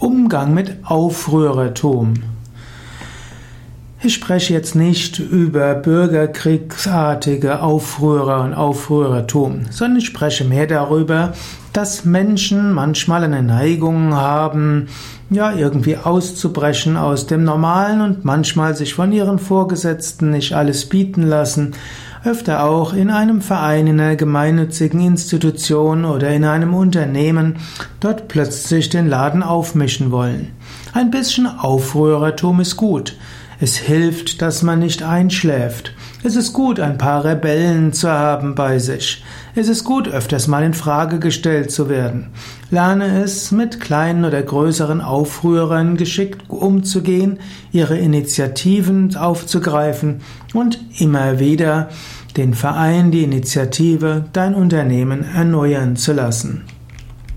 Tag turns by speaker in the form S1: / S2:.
S1: Umgang mit Aufrührertum. Ich spreche jetzt nicht über bürgerkriegsartige Aufrührer und Aufrührertum, sondern ich spreche mehr darüber, dass Menschen manchmal eine Neigung haben, ja, irgendwie auszubrechen aus dem Normalen und manchmal sich von ihren Vorgesetzten nicht alles bieten lassen, öfter auch in einem Verein, in einer gemeinnützigen Institution oder in einem Unternehmen dort plötzlich den Laden aufmischen wollen. Ein bisschen Aufrührertum ist gut. Es hilft, dass man nicht einschläft. Es ist gut, ein paar Rebellen zu haben bei sich. Es ist gut, öfters mal in Frage gestellt zu werden. Lerne es, mit kleinen oder größeren Aufrührern geschickt umzugehen, ihre Initiativen aufzugreifen und immer wieder den Verein, die Initiative, dein Unternehmen erneuern zu lassen.